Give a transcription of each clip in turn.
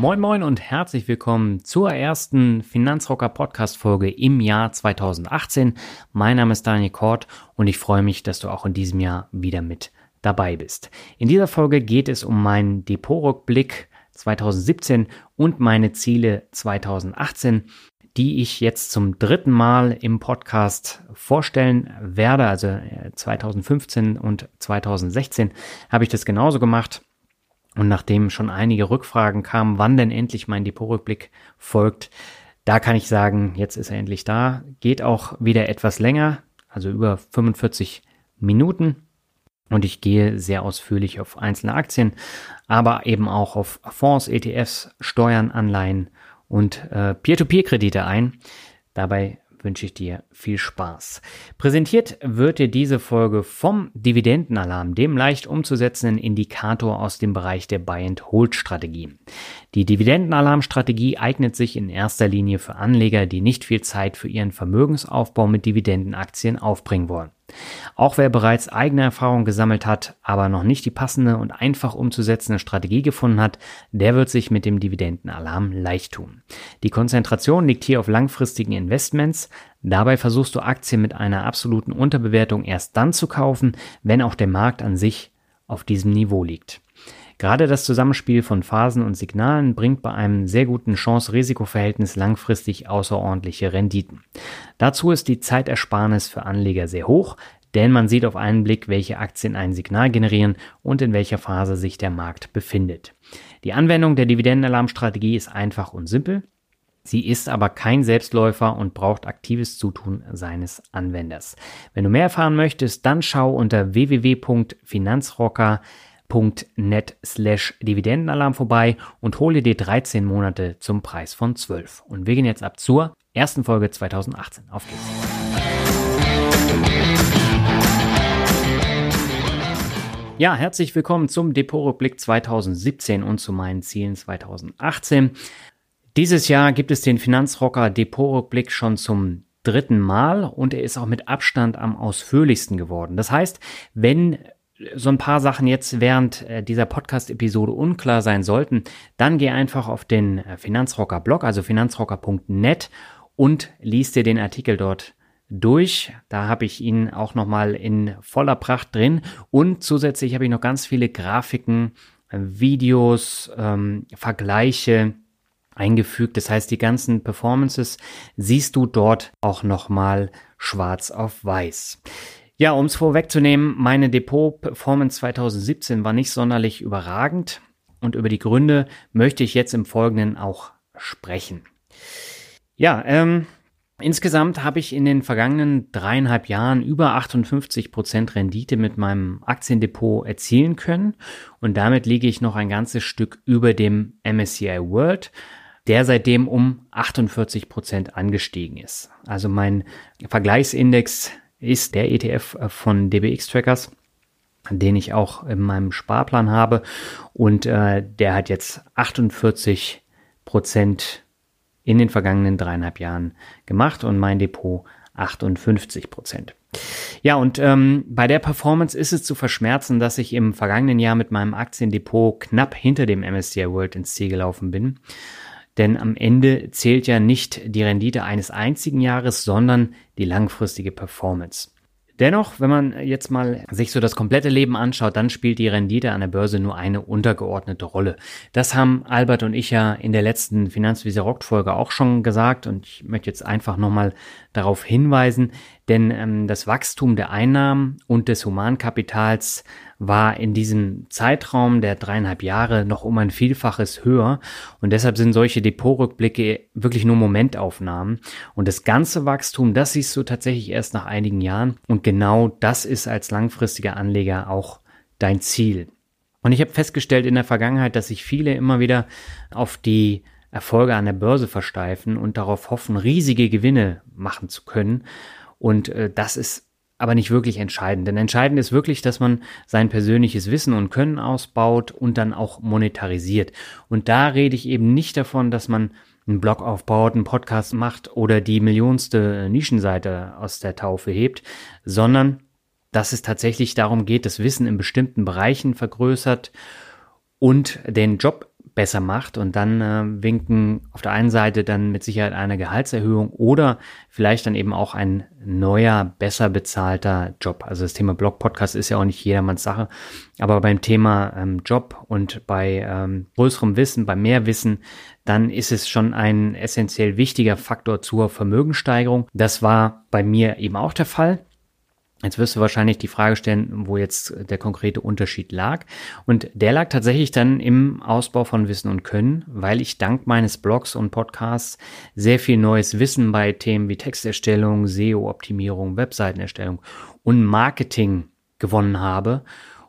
Moin Moin und herzlich willkommen zur ersten Finanzrocker Podcast Folge im Jahr 2018. Mein Name ist Daniel Kort und ich freue mich, dass du auch in diesem Jahr wieder mit dabei bist. In dieser Folge geht es um meinen Depotrückblick 2017 und meine Ziele 2018 die ich jetzt zum dritten Mal im Podcast vorstellen werde. Also 2015 äh, und 2016 habe ich das genauso gemacht. Und nachdem schon einige Rückfragen kamen, wann denn endlich mein Depotrückblick folgt, da kann ich sagen, jetzt ist er endlich da. Geht auch wieder etwas länger, also über 45 Minuten. Und ich gehe sehr ausführlich auf einzelne Aktien, aber eben auch auf Fonds, ETFs, Steuern, Anleihen und äh, Peer-to-Peer-Kredite ein. Dabei wünsche ich dir viel Spaß. Präsentiert wird dir diese Folge vom Dividendenalarm, dem leicht umzusetzenden Indikator aus dem Bereich der Buy-and-Hold-Strategie. Die Dividendenalarm-Strategie eignet sich in erster Linie für Anleger, die nicht viel Zeit für ihren Vermögensaufbau mit Dividendenaktien aufbringen wollen. Auch wer bereits eigene Erfahrungen gesammelt hat, aber noch nicht die passende und einfach umzusetzende Strategie gefunden hat, der wird sich mit dem Dividendenalarm leicht tun. Die Konzentration liegt hier auf langfristigen Investments. Dabei versuchst du Aktien mit einer absoluten Unterbewertung erst dann zu kaufen, wenn auch der Markt an sich auf diesem Niveau liegt. Gerade das Zusammenspiel von Phasen und Signalen bringt bei einem sehr guten Chance-Risiko-Verhältnis langfristig außerordentliche Renditen. Dazu ist die Zeitersparnis für Anleger sehr hoch, denn man sieht auf einen Blick, welche Aktien ein Signal generieren und in welcher Phase sich der Markt befindet. Die Anwendung der Dividendenalarmstrategie ist einfach und simpel. Sie ist aber kein Selbstläufer und braucht aktives Zutun seines Anwenders. Wenn du mehr erfahren möchtest, dann schau unter www.finanzrocker.com net slash Dividendenalarm vorbei und hole dir 13 Monate zum Preis von 12. Und wir gehen jetzt ab zur ersten Folge 2018. Auf geht's. Ja, herzlich willkommen zum Depotrückblick 2017 und zu meinen Zielen 2018. Dieses Jahr gibt es den Finanzrocker Depotrückblick schon zum dritten Mal und er ist auch mit Abstand am ausführlichsten geworden. Das heißt, wenn so ein paar Sachen jetzt während äh, dieser Podcast-Episode unklar sein sollten, dann geh einfach auf den äh, Finanzrocker-Blog, also finanzrocker.net und liest dir den Artikel dort durch. Da habe ich ihn auch nochmal in voller Pracht drin und zusätzlich habe ich noch ganz viele Grafiken, Videos, ähm, Vergleiche eingefügt. Das heißt, die ganzen Performances siehst du dort auch nochmal schwarz auf weiß. Ja, um es vorwegzunehmen, meine Depot-Performance 2017 war nicht sonderlich überragend und über die Gründe möchte ich jetzt im Folgenden auch sprechen. Ja, ähm, insgesamt habe ich in den vergangenen dreieinhalb Jahren über 58 Prozent Rendite mit meinem Aktiendepot erzielen können und damit liege ich noch ein ganzes Stück über dem MSCI World, der seitdem um 48 Prozent angestiegen ist. Also mein Vergleichsindex ist der ETF äh, von DBX Trackers, den ich auch in meinem Sparplan habe. Und äh, der hat jetzt 48 Prozent in den vergangenen dreieinhalb Jahren gemacht und mein Depot 58 Prozent. Ja, und ähm, bei der Performance ist es zu verschmerzen, dass ich im vergangenen Jahr mit meinem Aktiendepot knapp hinter dem MSCI World ins Ziel gelaufen bin. Denn am Ende zählt ja nicht die Rendite eines einzigen Jahres, sondern die langfristige Performance. Dennoch, wenn man jetzt mal sich so das komplette Leben anschaut, dann spielt die Rendite an der Börse nur eine untergeordnete Rolle. Das haben Albert und ich ja in der letzten Finanzvisier Rockt Folge auch schon gesagt und ich möchte jetzt einfach nochmal darauf hinweisen, denn ähm, das Wachstum der Einnahmen und des Humankapitals war in diesem Zeitraum der dreieinhalb Jahre noch um ein Vielfaches höher und deshalb sind solche Depotrückblicke wirklich nur Momentaufnahmen und das ganze Wachstum, das siehst du tatsächlich erst nach einigen Jahren und genau das ist als langfristiger Anleger auch dein Ziel. Und ich habe festgestellt in der Vergangenheit, dass sich viele immer wieder auf die Erfolge an der Börse versteifen und darauf hoffen, riesige Gewinne machen zu können. Und äh, das ist aber nicht wirklich entscheidend. Denn entscheidend ist wirklich, dass man sein persönliches Wissen und Können ausbaut und dann auch monetarisiert. Und da rede ich eben nicht davon, dass man einen Blog aufbaut, einen Podcast macht oder die millionste Nischenseite aus der Taufe hebt, sondern dass es tatsächlich darum geht, das Wissen in bestimmten Bereichen vergrößert und den Job besser macht und dann äh, winken auf der einen Seite dann mit Sicherheit eine Gehaltserhöhung oder vielleicht dann eben auch ein neuer, besser bezahlter Job. Also das Thema Blog-Podcast ist ja auch nicht jedermanns Sache, aber beim Thema ähm, Job und bei ähm, größerem Wissen, bei mehr Wissen, dann ist es schon ein essentiell wichtiger Faktor zur Vermögenssteigerung. Das war bei mir eben auch der Fall. Jetzt wirst du wahrscheinlich die Frage stellen, wo jetzt der konkrete Unterschied lag. Und der lag tatsächlich dann im Ausbau von Wissen und Können, weil ich dank meines Blogs und Podcasts sehr viel neues Wissen bei Themen wie Texterstellung, SEO-Optimierung, Webseitenerstellung und Marketing gewonnen habe.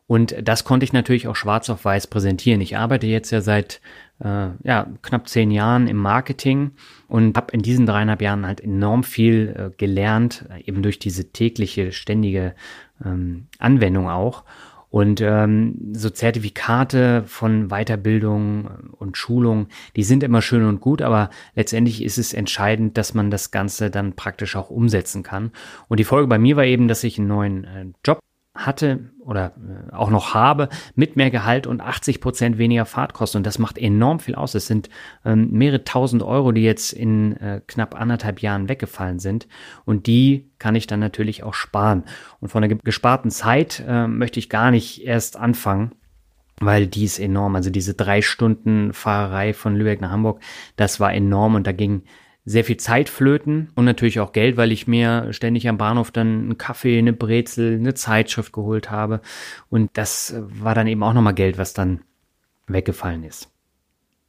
Und das konnte ich natürlich auch schwarz auf weiß präsentieren. Ich arbeite jetzt ja seit äh, ja, knapp zehn Jahren im Marketing und habe in diesen dreieinhalb Jahren halt enorm viel äh, gelernt, eben durch diese tägliche, ständige ähm, Anwendung auch. Und ähm, so Zertifikate von Weiterbildung und Schulung, die sind immer schön und gut, aber letztendlich ist es entscheidend, dass man das Ganze dann praktisch auch umsetzen kann. Und die Folge bei mir war eben, dass ich einen neuen äh, Job hatte oder äh, auch noch habe mit mehr Gehalt und 80 Prozent weniger Fahrtkosten. Und das macht enorm viel aus. Es sind ähm, mehrere tausend Euro, die jetzt in äh, knapp anderthalb Jahren weggefallen sind. Und die kann ich dann natürlich auch sparen. Und von der gesparten Zeit äh, möchte ich gar nicht erst anfangen weil die ist enorm. Also diese drei Stunden Fahrerei von Lübeck nach Hamburg, das war enorm und da ging sehr viel Zeit flöten und natürlich auch Geld, weil ich mir ständig am Bahnhof dann einen Kaffee, eine Brezel, eine Zeitschrift geholt habe. Und das war dann eben auch nochmal Geld, was dann weggefallen ist.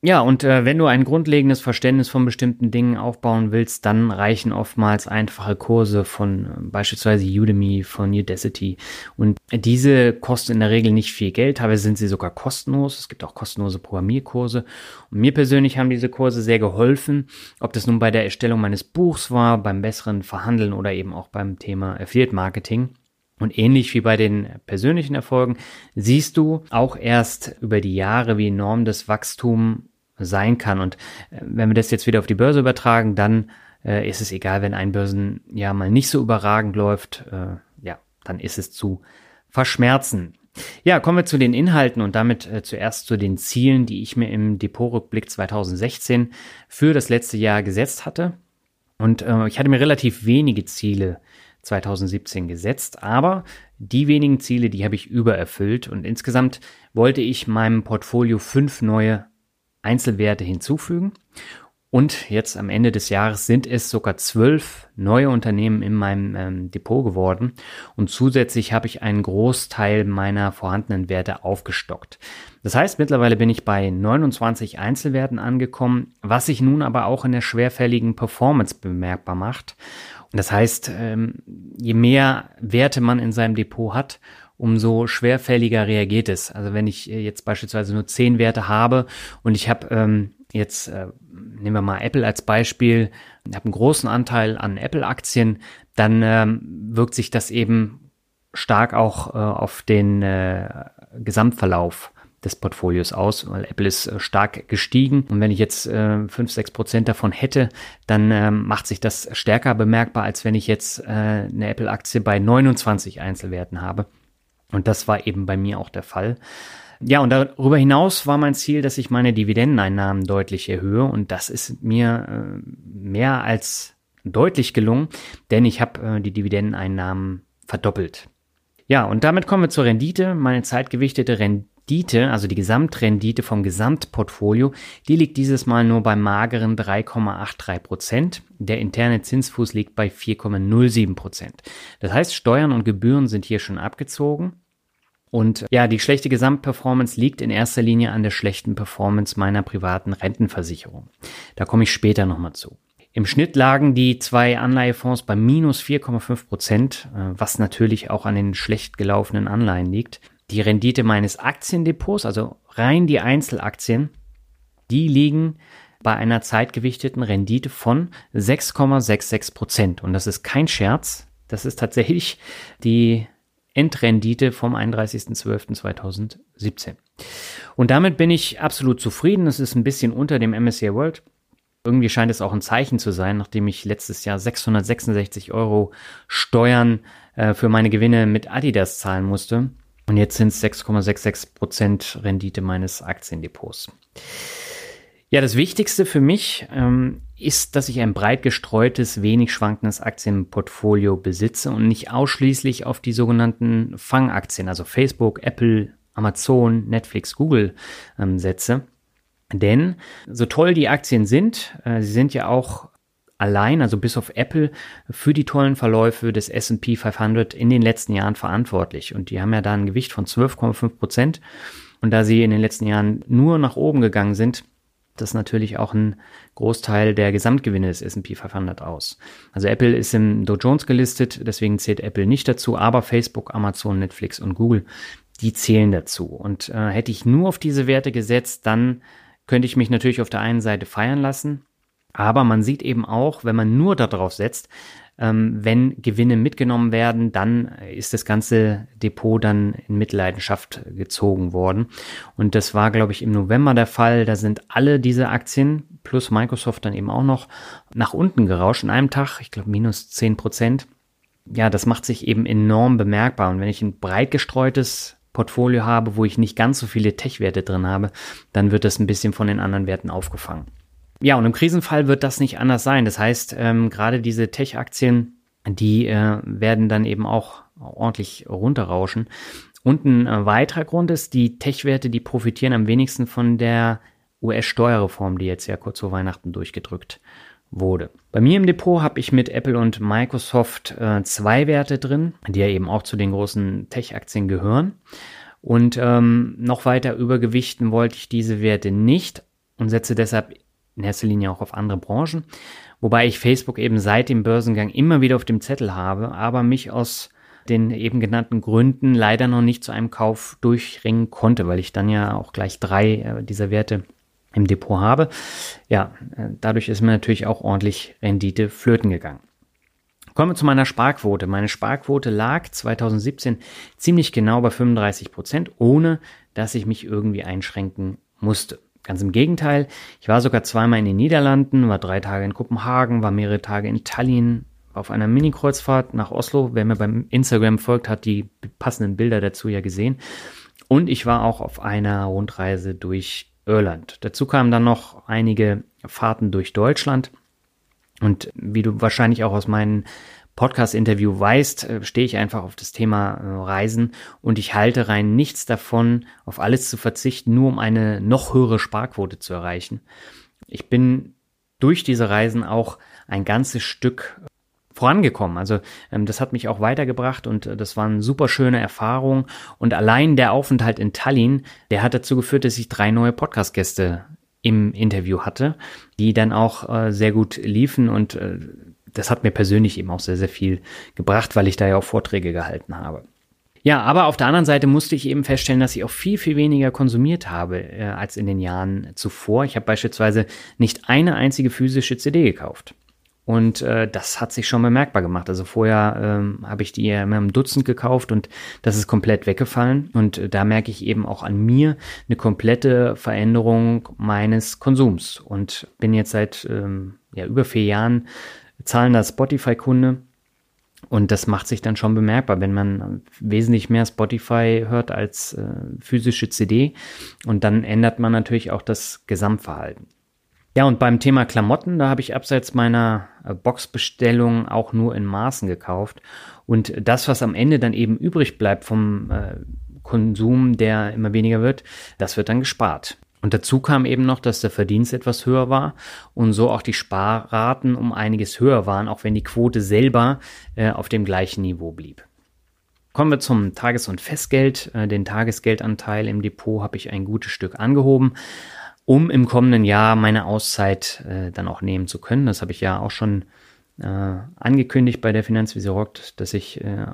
Ja, und äh, wenn du ein grundlegendes Verständnis von bestimmten Dingen aufbauen willst, dann reichen oftmals einfache Kurse von äh, beispielsweise Udemy, von Udacity. Und diese kosten in der Regel nicht viel Geld, teilweise sind sie sogar kostenlos. Es gibt auch kostenlose Programmierkurse. Und mir persönlich haben diese Kurse sehr geholfen, ob das nun bei der Erstellung meines Buchs war, beim besseren Verhandeln oder eben auch beim Thema Affiliate Marketing. Und ähnlich wie bei den persönlichen Erfolgen siehst du auch erst über die Jahre, wie enorm das Wachstum sein kann. Und äh, wenn wir das jetzt wieder auf die Börse übertragen, dann äh, ist es egal, wenn ein Börsenjahr mal nicht so überragend läuft. Äh, ja, dann ist es zu verschmerzen. Ja, kommen wir zu den Inhalten und damit äh, zuerst zu den Zielen, die ich mir im Depotrückblick 2016 für das letzte Jahr gesetzt hatte. Und äh, ich hatte mir relativ wenige Ziele 2017 gesetzt, aber die wenigen Ziele, die habe ich übererfüllt und insgesamt wollte ich meinem Portfolio fünf neue Einzelwerte hinzufügen. Und jetzt am Ende des Jahres sind es sogar zwölf neue Unternehmen in meinem ähm, Depot geworden. Und zusätzlich habe ich einen Großteil meiner vorhandenen Werte aufgestockt. Das heißt, mittlerweile bin ich bei 29 Einzelwerten angekommen, was sich nun aber auch in der schwerfälligen Performance bemerkbar macht. Das heißt, ähm, je mehr Werte man in seinem Depot hat, umso schwerfälliger reagiert es. Also wenn ich äh, jetzt beispielsweise nur zehn Werte habe und ich habe ähm, jetzt, äh, nehmen wir mal Apple als Beispiel, ich habe einen großen Anteil an Apple-Aktien, dann ähm, wirkt sich das eben stark auch äh, auf den äh, Gesamtverlauf des Portfolios aus, weil Apple ist äh, stark gestiegen. Und wenn ich jetzt äh, 5, 6 Prozent davon hätte, dann äh, macht sich das stärker bemerkbar, als wenn ich jetzt äh, eine Apple-Aktie bei 29 Einzelwerten habe. Und das war eben bei mir auch der Fall. Ja, und darüber hinaus war mein Ziel, dass ich meine Dividendeneinnahmen deutlich erhöhe. Und das ist mir äh, mehr als deutlich gelungen, denn ich habe äh, die Dividendeneinnahmen verdoppelt. Ja, und damit kommen wir zur Rendite. Meine zeitgewichtete Rendite, also die Gesamtrendite vom Gesamtportfolio, die liegt dieses Mal nur bei mageren 3,83 Prozent. Der interne Zinsfuß liegt bei 4,07 Prozent. Das heißt, Steuern und Gebühren sind hier schon abgezogen. Und ja, die schlechte Gesamtperformance liegt in erster Linie an der schlechten Performance meiner privaten Rentenversicherung. Da komme ich später nochmal zu. Im Schnitt lagen die zwei Anleihefonds bei minus 4,5 Prozent, äh, was natürlich auch an den schlecht gelaufenen Anleihen liegt. Die Rendite meines Aktiendepots, also rein die Einzelaktien, die liegen bei einer zeitgewichteten Rendite von 6,66 Prozent. Und das ist kein Scherz. Das ist tatsächlich die Endrendite vom 31.12.2017. Und damit bin ich absolut zufrieden. Es ist ein bisschen unter dem MSCI World. Irgendwie scheint es auch ein Zeichen zu sein, nachdem ich letztes Jahr 666 Euro Steuern äh, für meine Gewinne mit Adidas zahlen musste. Und jetzt sind es 6,66 Prozent Rendite meines Aktiendepots. Ja, das Wichtigste für mich ähm, ist, dass ich ein breit gestreutes, wenig schwankendes Aktienportfolio besitze und nicht ausschließlich auf die sogenannten Fangaktien, also Facebook, Apple, Amazon, Netflix, Google ähm, setze. Denn so toll die Aktien sind, äh, sie sind ja auch allein, also bis auf Apple, für die tollen Verläufe des S&P 500 in den letzten Jahren verantwortlich. Und die haben ja da ein Gewicht von 12,5 Prozent. Und da sie in den letzten Jahren nur nach oben gegangen sind, das natürlich auch ein Großteil der Gesamtgewinne des S&P 500 aus. Also Apple ist im Dow Jones gelistet, deswegen zählt Apple nicht dazu, aber Facebook, Amazon, Netflix und Google, die zählen dazu. Und äh, hätte ich nur auf diese Werte gesetzt, dann könnte ich mich natürlich auf der einen Seite feiern lassen, aber man sieht eben auch, wenn man nur darauf setzt, wenn Gewinne mitgenommen werden, dann ist das ganze Depot dann in Mitleidenschaft gezogen worden. Und das war, glaube ich, im November der Fall. Da sind alle diese Aktien plus Microsoft dann eben auch noch nach unten gerauscht in einem Tag. Ich glaube, minus zehn Prozent. Ja, das macht sich eben enorm bemerkbar. Und wenn ich ein breit gestreutes Portfolio habe, wo ich nicht ganz so viele Tech-Werte drin habe, dann wird das ein bisschen von den anderen Werten aufgefangen. Ja, und im Krisenfall wird das nicht anders sein. Das heißt, ähm, gerade diese Tech-Aktien, die äh, werden dann eben auch ordentlich runterrauschen. Und ein äh, weiterer Grund ist, die Tech-Werte, die profitieren am wenigsten von der US-Steuerreform, die jetzt ja kurz vor Weihnachten durchgedrückt wurde. Bei mir im Depot habe ich mit Apple und Microsoft äh, zwei Werte drin, die ja eben auch zu den großen Tech-Aktien gehören. Und ähm, noch weiter übergewichten wollte ich diese Werte nicht und setze deshalb in erster Linie auch auf andere Branchen. Wobei ich Facebook eben seit dem Börsengang immer wieder auf dem Zettel habe, aber mich aus den eben genannten Gründen leider noch nicht zu einem Kauf durchringen konnte, weil ich dann ja auch gleich drei äh, dieser Werte im Depot habe. Ja, äh, dadurch ist mir natürlich auch ordentlich Rendite flöten gegangen. Kommen wir zu meiner Sparquote. Meine Sparquote lag 2017 ziemlich genau bei 35 Prozent, ohne dass ich mich irgendwie einschränken musste. Ganz im Gegenteil, ich war sogar zweimal in den Niederlanden, war drei Tage in Kopenhagen, war mehrere Tage in Tallinn, auf einer Mini-Kreuzfahrt nach Oslo. Wer mir beim Instagram folgt, hat die passenden Bilder dazu ja gesehen. Und ich war auch auf einer Rundreise durch Irland. Dazu kamen dann noch einige Fahrten durch Deutschland. Und wie du wahrscheinlich auch aus meinen Podcast-Interview weißt, äh, stehe ich einfach auf das Thema äh, Reisen und ich halte rein nichts davon, auf alles zu verzichten, nur um eine noch höhere Sparquote zu erreichen. Ich bin durch diese Reisen auch ein ganzes Stück vorangekommen. Also ähm, das hat mich auch weitergebracht und äh, das waren super schöne Erfahrungen. Und allein der Aufenthalt in Tallinn, der hat dazu geführt, dass ich drei neue Podcast-Gäste im Interview hatte, die dann auch sehr gut liefen und das hat mir persönlich eben auch sehr, sehr viel gebracht, weil ich da ja auch Vorträge gehalten habe. Ja, aber auf der anderen Seite musste ich eben feststellen, dass ich auch viel, viel weniger konsumiert habe äh, als in den Jahren zuvor. Ich habe beispielsweise nicht eine einzige physische CD gekauft. Und äh, das hat sich schon bemerkbar gemacht. Also vorher ähm, habe ich die ja immer im Dutzend gekauft und das ist komplett weggefallen. Und äh, da merke ich eben auch an mir eine komplette Veränderung meines Konsums. Und bin jetzt seit ähm, ja, über vier Jahren zahlender Spotify-Kunde. Und das macht sich dann schon bemerkbar, wenn man wesentlich mehr Spotify hört als äh, physische CD. Und dann ändert man natürlich auch das Gesamtverhalten. Ja, und beim Thema Klamotten, da habe ich abseits meiner äh, Boxbestellung auch nur in Maßen gekauft. Und das, was am Ende dann eben übrig bleibt vom äh, Konsum, der immer weniger wird, das wird dann gespart. Und dazu kam eben noch, dass der Verdienst etwas höher war und so auch die Sparraten um einiges höher waren, auch wenn die Quote selber äh, auf dem gleichen Niveau blieb. Kommen wir zum Tages- und Festgeld. Äh, den Tagesgeldanteil im Depot habe ich ein gutes Stück angehoben, um im kommenden Jahr meine Auszeit äh, dann auch nehmen zu können. Das habe ich ja auch schon äh, angekündigt bei der Finanzvisier Rockt, dass ich äh,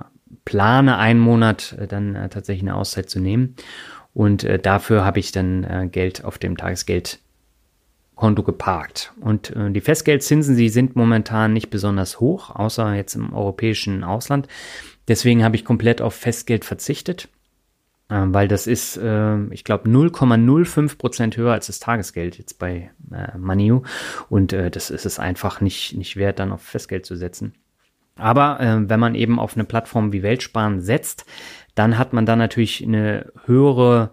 plane, einen Monat äh, dann tatsächlich eine Auszeit zu nehmen. Und äh, dafür habe ich dann äh, Geld auf dem Tagesgeldkonto geparkt. Und äh, die Festgeldzinsen, sie sind momentan nicht besonders hoch, außer jetzt im europäischen Ausland. Deswegen habe ich komplett auf Festgeld verzichtet, äh, weil das ist, äh, ich glaube, 0,05 Prozent höher als das Tagesgeld jetzt bei äh, Maniu. Und äh, das ist es einfach nicht, nicht wert, dann auf Festgeld zu setzen. Aber äh, wenn man eben auf eine Plattform wie Weltsparen setzt, dann hat man da natürlich eine höhere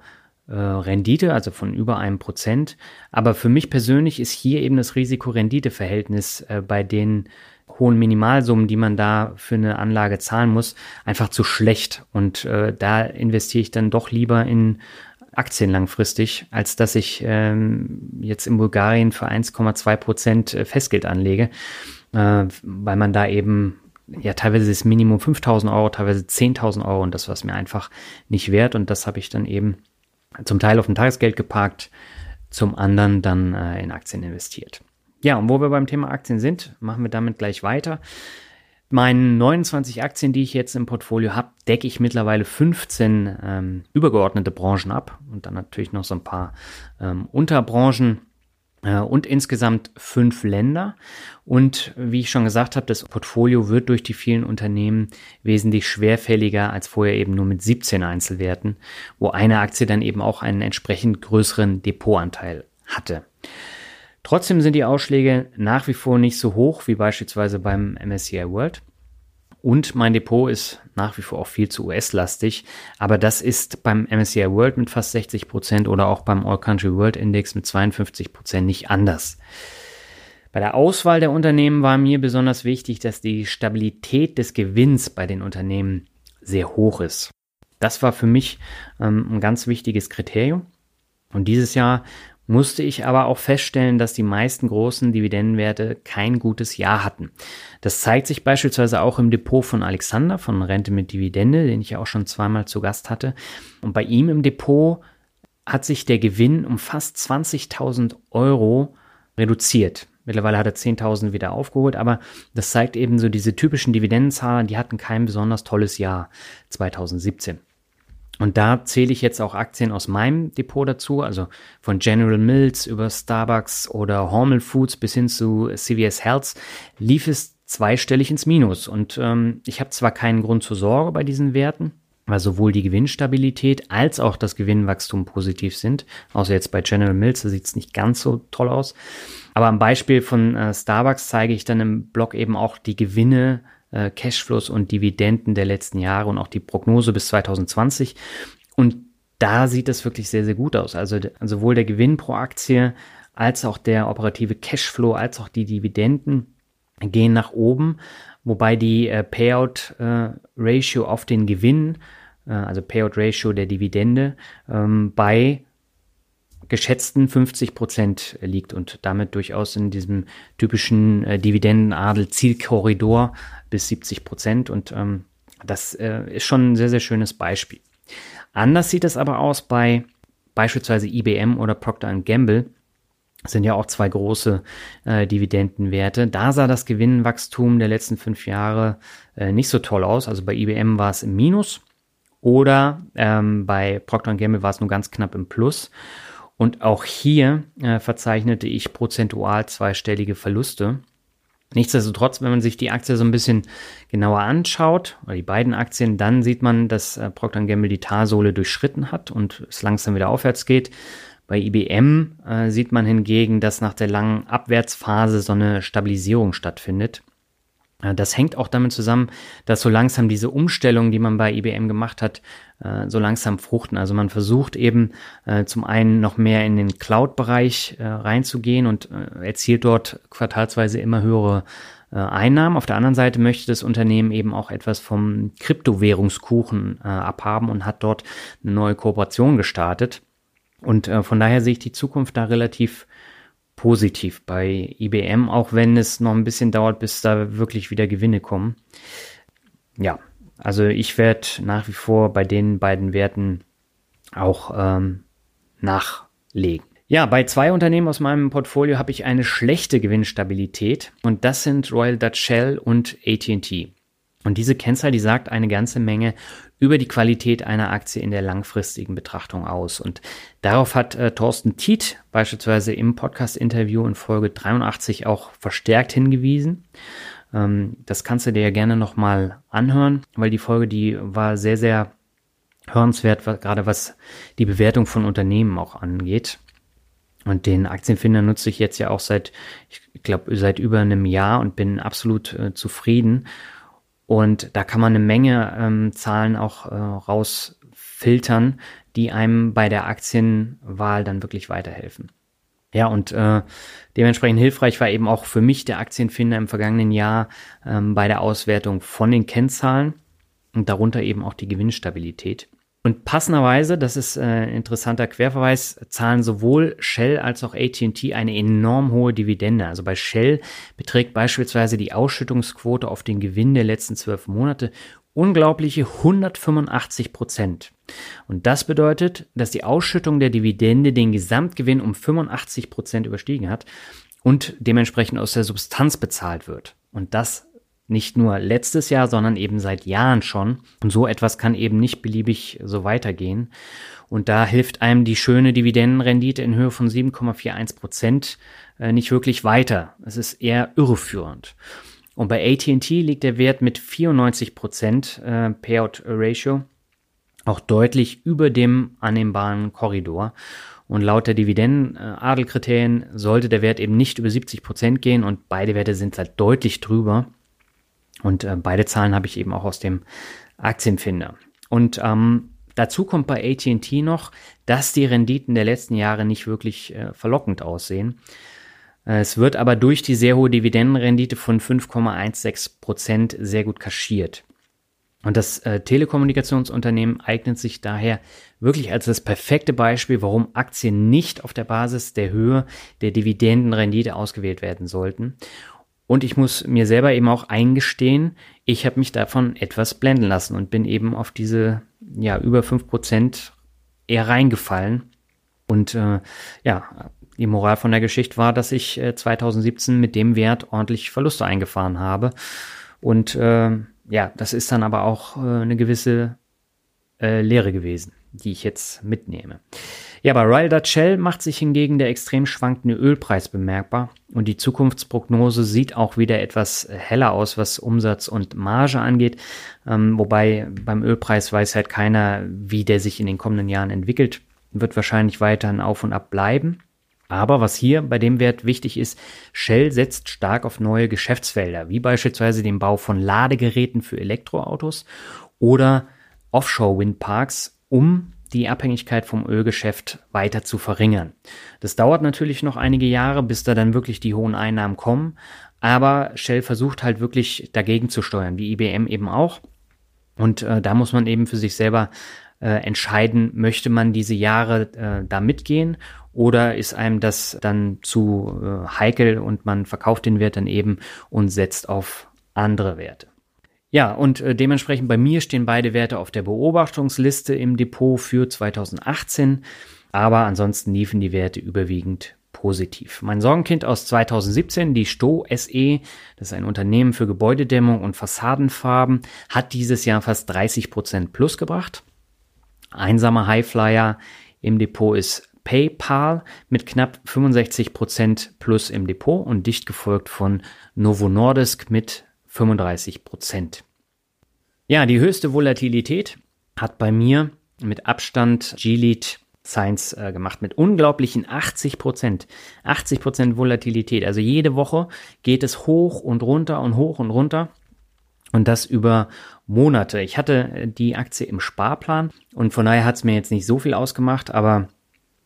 äh, Rendite, also von über einem Prozent. Aber für mich persönlich ist hier eben das Risiko-Rendite-Verhältnis äh, bei den hohen Minimalsummen, die man da für eine Anlage zahlen muss, einfach zu schlecht. Und äh, da investiere ich dann doch lieber in Aktien langfristig, als dass ich ähm, jetzt in Bulgarien für 1,2 Prozent äh, Festgeld anlege, äh, weil man da eben ja teilweise das Minimum 5000 Euro, teilweise 10.000 Euro und das war es mir einfach nicht wert und das habe ich dann eben zum Teil auf ein Tagesgeld geparkt, zum anderen dann äh, in Aktien investiert. Ja, und wo wir beim Thema Aktien sind, machen wir damit gleich weiter. Meinen 29 Aktien, die ich jetzt im Portfolio habe, decke ich mittlerweile 15 ähm, übergeordnete Branchen ab und dann natürlich noch so ein paar ähm, Unterbranchen und insgesamt fünf Länder. Und wie ich schon gesagt habe, das Portfolio wird durch die vielen Unternehmen wesentlich schwerfälliger als vorher eben nur mit 17 Einzelwerten, wo eine Aktie dann eben auch einen entsprechend größeren Depotanteil hatte. Trotzdem sind die Ausschläge nach wie vor nicht so hoch wie beispielsweise beim MSCI World. Und mein Depot ist nach wie vor auch viel zu US-lastig. Aber das ist beim MSCI World mit fast 60 Prozent oder auch beim All Country World Index mit 52 Prozent nicht anders. Bei der Auswahl der Unternehmen war mir besonders wichtig, dass die Stabilität des Gewinns bei den Unternehmen sehr hoch ist. Das war für mich ähm, ein ganz wichtiges Kriterium. Und dieses Jahr musste ich aber auch feststellen, dass die meisten großen Dividendenwerte kein gutes Jahr hatten. Das zeigt sich beispielsweise auch im Depot von Alexander von Rente mit Dividende, den ich ja auch schon zweimal zu Gast hatte. Und bei ihm im Depot hat sich der Gewinn um fast 20.000 Euro reduziert. Mittlerweile hat er 10.000 wieder aufgeholt, aber das zeigt eben so diese typischen Dividendenzahler, die hatten kein besonders tolles Jahr 2017. Und da zähle ich jetzt auch Aktien aus meinem Depot dazu, also von General Mills über Starbucks oder Hormel Foods bis hin zu CVS Health, lief es zweistellig ins Minus. Und ähm, ich habe zwar keinen Grund zur Sorge bei diesen Werten, weil sowohl die Gewinnstabilität als auch das Gewinnwachstum positiv sind. Außer jetzt bei General Mills, da sieht es nicht ganz so toll aus. Aber am Beispiel von äh, Starbucks zeige ich dann im Blog eben auch die Gewinne äh, Cashflows und Dividenden der letzten Jahre und auch die Prognose bis 2020. Und da sieht es wirklich sehr, sehr gut aus. Also sowohl der Gewinn pro Aktie als auch der operative Cashflow als auch die Dividenden gehen nach oben, wobei die äh, Payout äh, Ratio auf den Gewinn, äh, also Payout Ratio der Dividende, ähm, bei geschätzten 50 Prozent liegt und damit durchaus in diesem typischen äh, Dividendenadel-Zielkorridor bis 70 Prozent. Und ähm, das äh, ist schon ein sehr, sehr schönes Beispiel. Anders sieht es aber aus bei beispielsweise IBM oder Procter Gamble. Sind ja auch zwei große äh, Dividendenwerte. Da sah das Gewinnwachstum der letzten fünf Jahre äh, nicht so toll aus. Also bei IBM war es im Minus oder ähm, bei Procter Gamble war es nur ganz knapp im Plus. Und auch hier äh, verzeichnete ich prozentual zweistellige Verluste. Nichtsdestotrotz, wenn man sich die Aktie so ein bisschen genauer anschaut, oder die beiden Aktien, dann sieht man, dass äh, Procter Gamble die Talsohle durchschritten hat und es langsam wieder aufwärts geht. Bei IBM äh, sieht man hingegen, dass nach der langen Abwärtsphase so eine Stabilisierung stattfindet. Äh, das hängt auch damit zusammen, dass so langsam diese Umstellung, die man bei IBM gemacht hat, äh, so langsam fruchten. Also man versucht eben äh, zum einen noch mehr in den Cloud-Bereich reinzugehen und erzielt dort quartalsweise immer höhere Einnahmen. Auf der anderen Seite möchte das Unternehmen eben auch etwas vom Kryptowährungskuchen abhaben und hat dort eine neue Kooperation gestartet. Und von daher sehe ich die Zukunft da relativ positiv bei IBM, auch wenn es noch ein bisschen dauert, bis da wirklich wieder Gewinne kommen. Ja, also ich werde nach wie vor bei den beiden Werten auch ähm, nachlegen. Ja, bei zwei Unternehmen aus meinem Portfolio habe ich eine schlechte Gewinnstabilität und das sind Royal Dutch Shell und AT&T. Und diese Kennzahl, die sagt eine ganze Menge über die Qualität einer Aktie in der langfristigen Betrachtung aus. Und darauf hat äh, Thorsten Tiet beispielsweise im Podcast-Interview in Folge 83 auch verstärkt hingewiesen. Ähm, das kannst du dir ja gerne nochmal anhören, weil die Folge, die war sehr, sehr hörenswert, gerade was die Bewertung von Unternehmen auch angeht. Und den Aktienfinder nutze ich jetzt ja auch seit, ich glaube, seit über einem Jahr und bin absolut äh, zufrieden. Und da kann man eine Menge ähm, Zahlen auch äh, rausfiltern, die einem bei der Aktienwahl dann wirklich weiterhelfen. Ja, und äh, dementsprechend hilfreich war eben auch für mich der Aktienfinder im vergangenen Jahr ähm, bei der Auswertung von den Kennzahlen und darunter eben auch die Gewinnstabilität. Und passenderweise, das ist äh, ein interessanter Querverweis, zahlen sowohl Shell als auch AT&T eine enorm hohe Dividende. Also bei Shell beträgt beispielsweise die Ausschüttungsquote auf den Gewinn der letzten zwölf Monate unglaubliche 185 Prozent. Und das bedeutet, dass die Ausschüttung der Dividende den Gesamtgewinn um 85 Prozent überstiegen hat und dementsprechend aus der Substanz bezahlt wird. Und das nicht nur letztes Jahr, sondern eben seit Jahren schon. Und so etwas kann eben nicht beliebig so weitergehen. Und da hilft einem die schöne Dividendenrendite in Höhe von 7,41 Prozent äh, nicht wirklich weiter. Es ist eher irreführend. Und bei AT&T liegt der Wert mit 94 Prozent äh, Payout Ratio auch deutlich über dem annehmbaren Korridor. Und laut der Dividenden-Adelkriterien sollte der Wert eben nicht über 70 Prozent gehen und beide Werte sind halt deutlich drüber. Und äh, beide Zahlen habe ich eben auch aus dem Aktienfinder. Und ähm, dazu kommt bei ATT noch, dass die Renditen der letzten Jahre nicht wirklich äh, verlockend aussehen. Äh, es wird aber durch die sehr hohe Dividendenrendite von 5,16 Prozent sehr gut kaschiert. Und das äh, Telekommunikationsunternehmen eignet sich daher wirklich als das perfekte Beispiel, warum Aktien nicht auf der Basis der Höhe der Dividendenrendite ausgewählt werden sollten. Und ich muss mir selber eben auch eingestehen, ich habe mich davon etwas blenden lassen und bin eben auf diese ja über fünf Prozent eher reingefallen. Und äh, ja, die Moral von der Geschichte war, dass ich äh, 2017 mit dem Wert ordentlich Verluste eingefahren habe. Und äh, ja, das ist dann aber auch äh, eine gewisse äh, Lehre gewesen, die ich jetzt mitnehme. Ja, bei Dutch Shell macht sich hingegen der extrem schwankende Ölpreis bemerkbar und die Zukunftsprognose sieht auch wieder etwas heller aus, was Umsatz und Marge angeht. Ähm, wobei beim Ölpreis weiß halt keiner, wie der sich in den kommenden Jahren entwickelt. Wird wahrscheinlich weiterhin auf und ab bleiben. Aber was hier bei dem Wert wichtig ist, Shell setzt stark auf neue Geschäftsfelder, wie beispielsweise den Bau von Ladegeräten für Elektroautos oder Offshore-Windparks, um die Abhängigkeit vom Ölgeschäft weiter zu verringern. Das dauert natürlich noch einige Jahre, bis da dann wirklich die hohen Einnahmen kommen. Aber Shell versucht halt wirklich dagegen zu steuern, wie IBM eben auch. Und äh, da muss man eben für sich selber äh, entscheiden, möchte man diese Jahre äh, da mitgehen oder ist einem das dann zu äh, heikel und man verkauft den Wert dann eben und setzt auf andere Werte. Ja, und äh, dementsprechend bei mir stehen beide Werte auf der Beobachtungsliste im Depot für 2018, aber ansonsten liefen die Werte überwiegend positiv. Mein Sorgenkind aus 2017, die Sto SE, das ist ein Unternehmen für Gebäudedämmung und Fassadenfarben, hat dieses Jahr fast 30 Prozent plus gebracht. Einsamer Highflyer im Depot ist PayPal mit knapp 65 Prozent plus im Depot und dicht gefolgt von Novo Nordisk mit 35 Prozent. Ja, die höchste Volatilität hat bei mir mit Abstand G-Lead Science äh, gemacht mit unglaublichen 80 Prozent. 80 Prozent Volatilität. Also jede Woche geht es hoch und runter und hoch und runter. Und das über Monate. Ich hatte die Aktie im Sparplan und von daher hat es mir jetzt nicht so viel ausgemacht, aber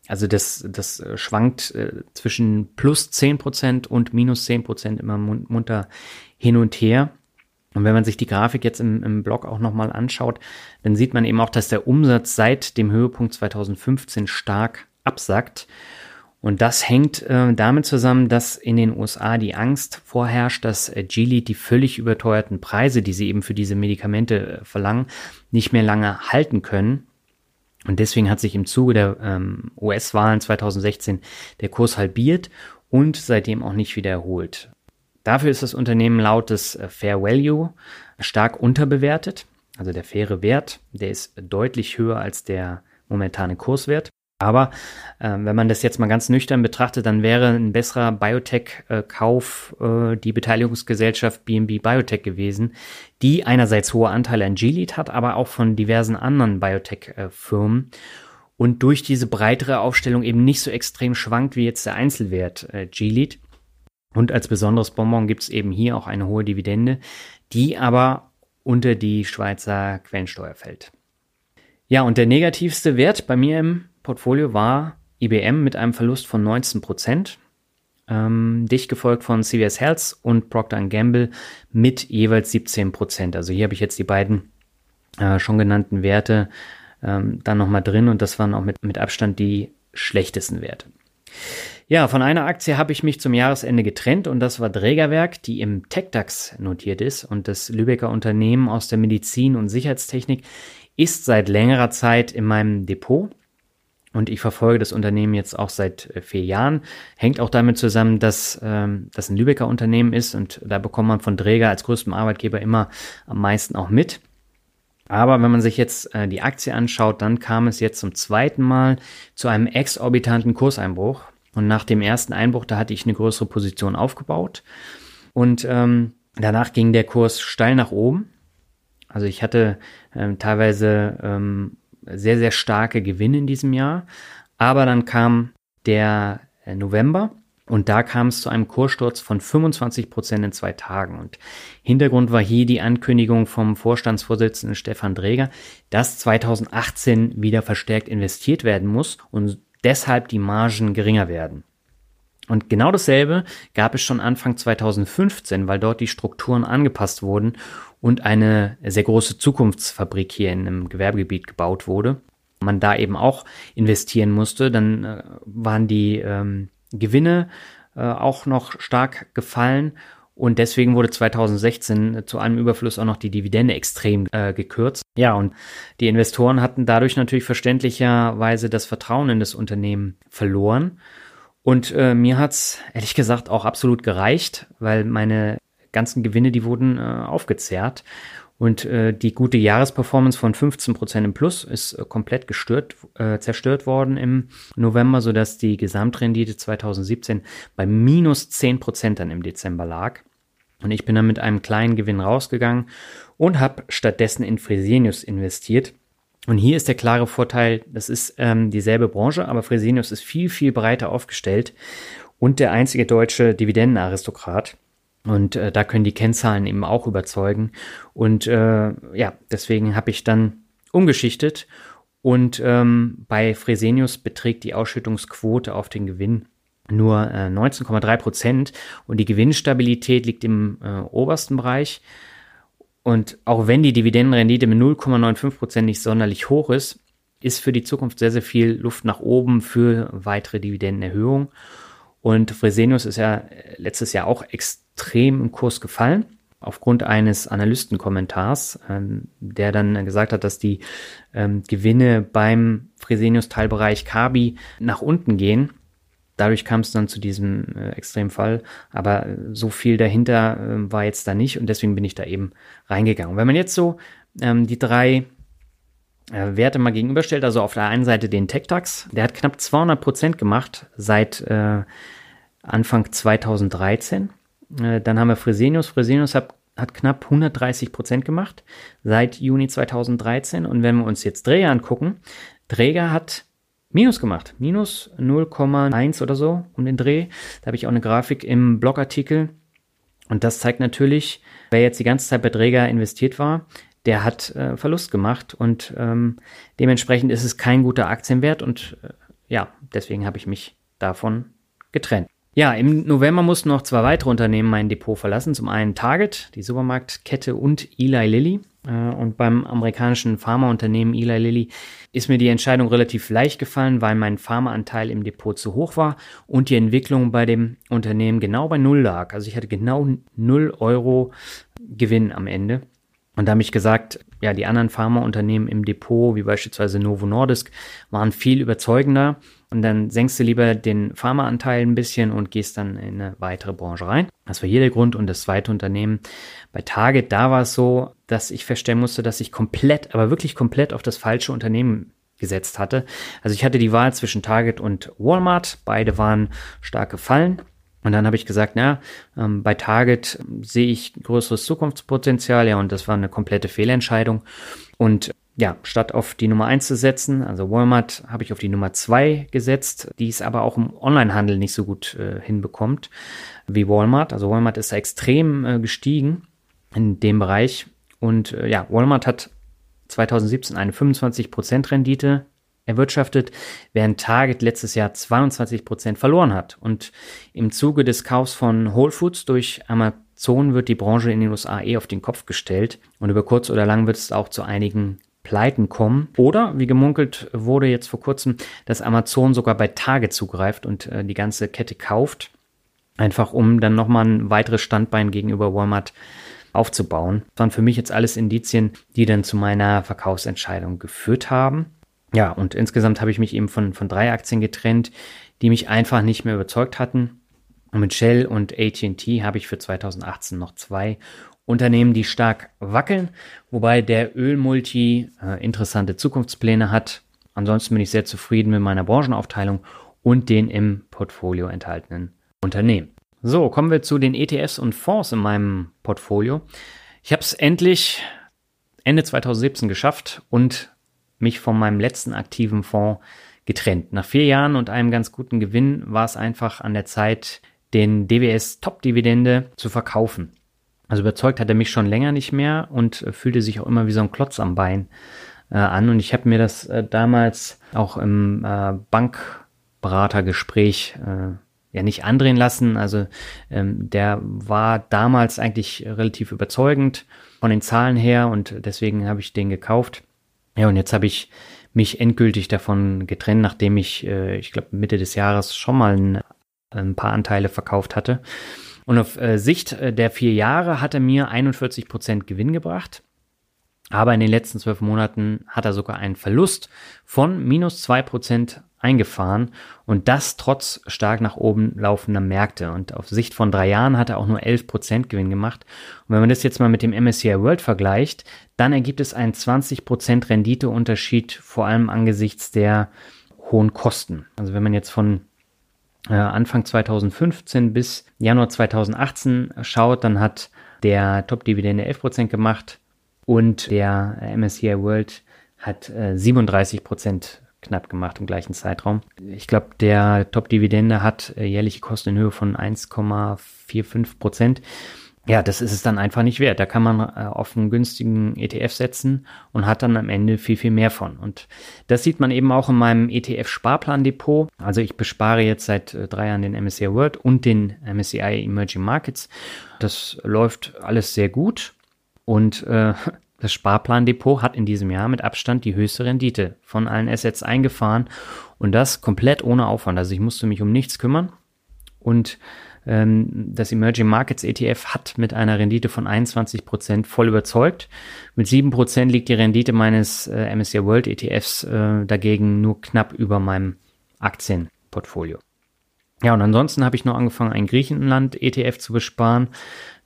also das, das äh, schwankt äh, zwischen plus 10% und minus 10% immer munter hin und her. Und wenn man sich die Grafik jetzt im, im Blog auch nochmal anschaut, dann sieht man eben auch, dass der Umsatz seit dem Höhepunkt 2015 stark absackt. Und das hängt äh, damit zusammen, dass in den USA die Angst vorherrscht, dass äh, Geely die völlig überteuerten Preise, die sie eben für diese Medikamente äh, verlangen, nicht mehr lange halten können. Und deswegen hat sich im Zuge der ähm, US-Wahlen 2016 der Kurs halbiert und seitdem auch nicht wieder erholt. Dafür ist das Unternehmen laut des äh, Fair Value stark unterbewertet. Also der faire Wert, der ist deutlich höher als der momentane Kurswert. Aber äh, wenn man das jetzt mal ganz nüchtern betrachtet, dann wäre ein besserer Biotech-Kauf äh, die Beteiligungsgesellschaft BNB Biotech gewesen, die einerseits hohe Anteile an Gilead hat, aber auch von diversen anderen Biotech-Firmen und durch diese breitere Aufstellung eben nicht so extrem schwankt wie jetzt der Einzelwert äh, Gilead. Und als besonderes Bonbon gibt es eben hier auch eine hohe Dividende, die aber unter die Schweizer Quellensteuer fällt. Ja, und der negativste Wert bei mir im Portfolio war IBM mit einem Verlust von 19 Prozent, ähm, dicht gefolgt von CVS Health und Procter Gamble mit jeweils 17 Prozent. Also hier habe ich jetzt die beiden äh, schon genannten Werte ähm, dann nochmal drin und das waren auch mit, mit Abstand die schlechtesten Werte. Ja, von einer Aktie habe ich mich zum Jahresende getrennt und das war Drägerwerk, die im TechDAX notiert ist und das Lübecker Unternehmen aus der Medizin und Sicherheitstechnik ist seit längerer Zeit in meinem Depot und ich verfolge das Unternehmen jetzt auch seit äh, vier Jahren. Hängt auch damit zusammen, dass ähm, das ein Lübecker Unternehmen ist und da bekommt man von Dräger als größtem Arbeitgeber immer am meisten auch mit. Aber wenn man sich jetzt äh, die Aktie anschaut, dann kam es jetzt zum zweiten Mal zu einem exorbitanten Kurseinbruch. Und nach dem ersten Einbruch, da hatte ich eine größere Position aufgebaut. Und ähm, danach ging der Kurs steil nach oben. Also ich hatte ähm, teilweise ähm, sehr, sehr starke Gewinne in diesem Jahr. Aber dann kam der äh, November und da kam es zu einem Kurssturz von 25 Prozent in zwei Tagen. Und Hintergrund war hier die Ankündigung vom Vorstandsvorsitzenden Stefan Dräger, dass 2018 wieder verstärkt investiert werden muss und deshalb die Margen geringer werden. Und genau dasselbe gab es schon Anfang 2015, weil dort die Strukturen angepasst wurden und eine sehr große Zukunftsfabrik hier in einem Gewerbegebiet gebaut wurde. Man da eben auch investieren musste, dann äh, waren die ähm, Gewinne äh, auch noch stark gefallen und deswegen wurde 2016 zu einem Überfluss auch noch die Dividende extrem äh, gekürzt. Ja, und die Investoren hatten dadurch natürlich verständlicherweise das Vertrauen in das Unternehmen verloren. Und äh, mir hat's ehrlich gesagt auch absolut gereicht, weil meine ganzen Gewinne, die wurden äh, aufgezehrt. Und äh, die gute Jahresperformance von 15% im Plus ist äh, komplett gestört, äh, zerstört worden im November, sodass die Gesamtrendite 2017 bei minus 10% dann im Dezember lag. Und ich bin dann mit einem kleinen Gewinn rausgegangen und habe stattdessen in Fresenius investiert. Und hier ist der klare Vorteil, das ist ähm, dieselbe Branche, aber Fresenius ist viel, viel breiter aufgestellt und der einzige deutsche Dividendenaristokrat. Und äh, da können die Kennzahlen eben auch überzeugen. Und äh, ja, deswegen habe ich dann umgeschichtet. Und ähm, bei Fresenius beträgt die Ausschüttungsquote auf den Gewinn nur äh, 19,3 Prozent. Und die Gewinnstabilität liegt im äh, obersten Bereich. Und auch wenn die Dividendenrendite mit 0,95 Prozent nicht sonderlich hoch ist, ist für die Zukunft sehr, sehr viel Luft nach oben für weitere Dividendenerhöhungen. Und Fresenius ist ja letztes Jahr auch extrem im Kurs gefallen aufgrund eines Analystenkommentars, ähm, der dann gesagt hat, dass die ähm, Gewinne beim Fresenius-Teilbereich Kabi nach unten gehen. Dadurch kam es dann zu diesem äh, Extremfall, aber so viel dahinter äh, war jetzt da nicht und deswegen bin ich da eben reingegangen. wenn man jetzt so ähm, die drei äh, Werte mal gegenüberstellt, also auf der einen Seite den TechDAX, der hat knapp 200 Prozent gemacht seit äh, Anfang 2013. Äh, dann haben wir Fresenius. Fresenius hat, hat knapp 130 Prozent gemacht seit Juni 2013. Und wenn wir uns jetzt Träger angucken, Träger hat Minus gemacht. Minus 0,1 oder so um den Dreh. Da habe ich auch eine Grafik im Blogartikel. Und das zeigt natürlich, wer jetzt die ganze Zeit bei Träger investiert war, der hat äh, Verlust gemacht und ähm, dementsprechend ist es kein guter Aktienwert und äh, ja, deswegen habe ich mich davon getrennt. Ja, im November mussten noch zwei weitere Unternehmen mein Depot verlassen. Zum einen Target, die Supermarktkette und Eli Lilly. Äh, und beim amerikanischen Pharmaunternehmen Eli Lilly ist mir die Entscheidung relativ leicht gefallen, weil mein Pharmaanteil im Depot zu hoch war und die Entwicklung bei dem Unternehmen genau bei Null lag. Also ich hatte genau 0 Euro Gewinn am Ende. Und da habe ich gesagt, ja, die anderen Pharmaunternehmen im Depot, wie beispielsweise Novo Nordisk, waren viel überzeugender. Und dann senkst du lieber den Pharmaanteil ein bisschen und gehst dann in eine weitere Branche rein. Das war hier der Grund. Und das zweite Unternehmen bei Target, da war es so, dass ich feststellen musste, dass ich komplett, aber wirklich komplett auf das falsche Unternehmen gesetzt hatte. Also ich hatte die Wahl zwischen Target und Walmart. Beide waren stark gefallen. Und dann habe ich gesagt, na, ähm, bei Target sehe ich größeres Zukunftspotenzial, ja, und das war eine komplette Fehlentscheidung. Und ja, statt auf die Nummer eins zu setzen, also Walmart, habe ich auf die Nummer zwei gesetzt, die es aber auch im Onlinehandel nicht so gut äh, hinbekommt wie Walmart. Also Walmart ist da extrem äh, gestiegen in dem Bereich. Und äh, ja, Walmart hat 2017 eine 25% Rendite erwirtschaftet, während Target letztes Jahr 22 Prozent verloren hat. Und im Zuge des Kaufs von Whole Foods durch Amazon wird die Branche in den USA eh auf den Kopf gestellt. Und über kurz oder lang wird es auch zu einigen Pleiten kommen. Oder, wie gemunkelt wurde jetzt vor kurzem, dass Amazon sogar bei Target zugreift und äh, die ganze Kette kauft. Einfach um dann nochmal ein weiteres Standbein gegenüber Walmart aufzubauen. Das waren für mich jetzt alles Indizien, die dann zu meiner Verkaufsentscheidung geführt haben. Ja, und insgesamt habe ich mich eben von, von drei Aktien getrennt, die mich einfach nicht mehr überzeugt hatten. Und mit Shell und AT&T habe ich für 2018 noch zwei Unternehmen, die stark wackeln, wobei der Ölmulti äh, interessante Zukunftspläne hat. Ansonsten bin ich sehr zufrieden mit meiner Branchenaufteilung und den im Portfolio enthaltenen Unternehmen. So, kommen wir zu den ETFs und Fonds in meinem Portfolio. Ich habe es endlich Ende 2017 geschafft und mich von meinem letzten aktiven Fonds getrennt. Nach vier Jahren und einem ganz guten Gewinn war es einfach an der Zeit, den DWS Top Dividende zu verkaufen. Also überzeugt hat er mich schon länger nicht mehr und fühlte sich auch immer wie so ein Klotz am Bein äh, an. Und ich habe mir das äh, damals auch im äh, Bankberatergespräch äh, ja nicht andrehen lassen. Also ähm, der war damals eigentlich relativ überzeugend von den Zahlen her und deswegen habe ich den gekauft. Ja, und jetzt habe ich mich endgültig davon getrennt, nachdem ich, äh, ich glaube, Mitte des Jahres schon mal ein, ein paar Anteile verkauft hatte. Und auf äh, Sicht äh, der vier Jahre hat er mir 41 Prozent Gewinn gebracht. Aber in den letzten zwölf Monaten hat er sogar einen Verlust von minus zwei Prozent eingefahren und das trotz stark nach oben laufender Märkte. Und auf Sicht von drei Jahren hat er auch nur 11% Gewinn gemacht. Und wenn man das jetzt mal mit dem MSCI World vergleicht, dann ergibt es einen 20% Renditeunterschied, vor allem angesichts der hohen Kosten. Also wenn man jetzt von Anfang 2015 bis Januar 2018 schaut, dann hat der Top-Dividende 11% gemacht und der MSCI World hat äh, 37 Prozent knapp gemacht im gleichen Zeitraum. Ich glaube, der Top-Dividende hat äh, jährliche Kosten in Höhe von 1,45 Prozent. Ja, das ist es dann einfach nicht wert. Da kann man äh, auf einen günstigen ETF setzen und hat dann am Ende viel, viel mehr von. Und das sieht man eben auch in meinem ETF-Sparplan-Depot. Also ich bespare jetzt seit äh, drei Jahren den MSCI World und den MSCI Emerging Markets. Das läuft alles sehr gut. Und äh, das Sparplandepot hat in diesem Jahr mit Abstand die höchste Rendite von allen Assets eingefahren und das komplett ohne Aufwand. Also ich musste mich um nichts kümmern und das Emerging Markets ETF hat mit einer Rendite von 21 Prozent voll überzeugt. Mit 7% liegt die Rendite meines äh, MSCI World ETFs äh, dagegen nur knapp über meinem Aktienportfolio. Ja, und ansonsten habe ich noch angefangen, ein Griechenland ETF zu besparen.